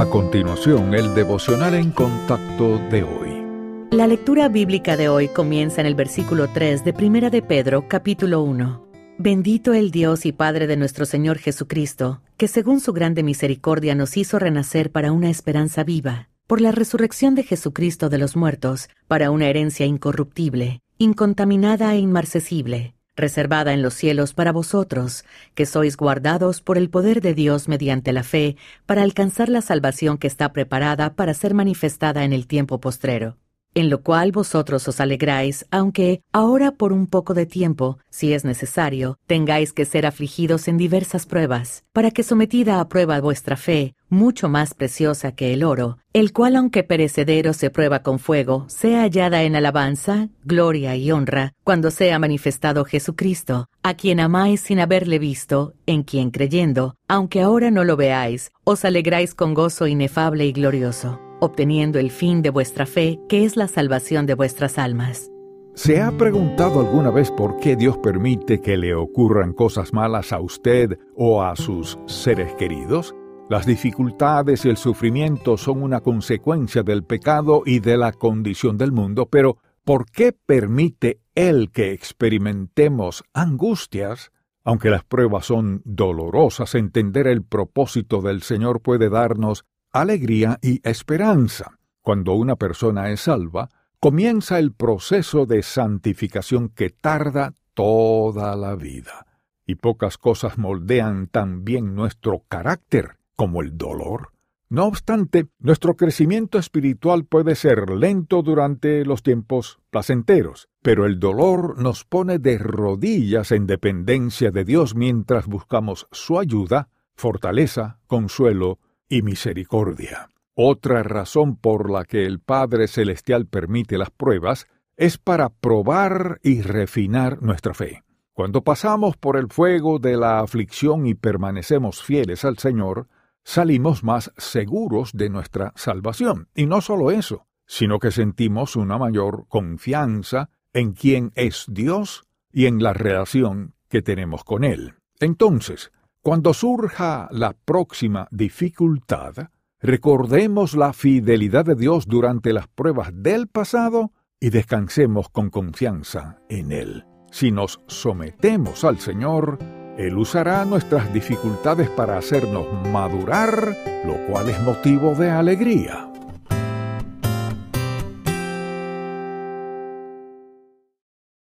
A continuación, el devocional en contacto de hoy. La lectura bíblica de hoy comienza en el versículo 3 de Primera de Pedro, capítulo 1. Bendito el Dios y Padre de nuestro Señor Jesucristo, que según su grande misericordia nos hizo renacer para una esperanza viva, por la resurrección de Jesucristo de los muertos, para una herencia incorruptible, incontaminada e inmarcesible reservada en los cielos para vosotros, que sois guardados por el poder de Dios mediante la fe, para alcanzar la salvación que está preparada para ser manifestada en el tiempo postrero. En lo cual vosotros os alegráis, aunque ahora por un poco de tiempo, si es necesario, tengáis que ser afligidos en diversas pruebas, para que sometida a prueba vuestra fe, mucho más preciosa que el oro, el cual aunque perecedero se prueba con fuego, sea hallada en alabanza, gloria y honra, cuando sea manifestado Jesucristo, a quien amáis sin haberle visto, en quien creyendo, aunque ahora no lo veáis, os alegráis con gozo inefable y glorioso obteniendo el fin de vuestra fe, que es la salvación de vuestras almas. ¿Se ha preguntado alguna vez por qué Dios permite que le ocurran cosas malas a usted o a sus seres queridos? Las dificultades y el sufrimiento son una consecuencia del pecado y de la condición del mundo, pero ¿por qué permite Él que experimentemos angustias? Aunque las pruebas son dolorosas, entender el propósito del Señor puede darnos alegría y esperanza. Cuando una persona es salva, comienza el proceso de santificación que tarda toda la vida. Y pocas cosas moldean tan bien nuestro carácter como el dolor. No obstante, nuestro crecimiento espiritual puede ser lento durante los tiempos placenteros, pero el dolor nos pone de rodillas en dependencia de Dios mientras buscamos su ayuda, fortaleza, consuelo y misericordia. Otra razón por la que el Padre Celestial permite las pruebas es para probar y refinar nuestra fe. Cuando pasamos por el fuego de la aflicción y permanecemos fieles al Señor, salimos más seguros de nuestra salvación. Y no solo eso, sino que sentimos una mayor confianza en quién es Dios y en la relación que tenemos con Él. Entonces, cuando surja la próxima dificultad, recordemos la fidelidad de Dios durante las pruebas del pasado y descansemos con confianza en Él. Si nos sometemos al Señor, Él usará nuestras dificultades para hacernos madurar, lo cual es motivo de alegría.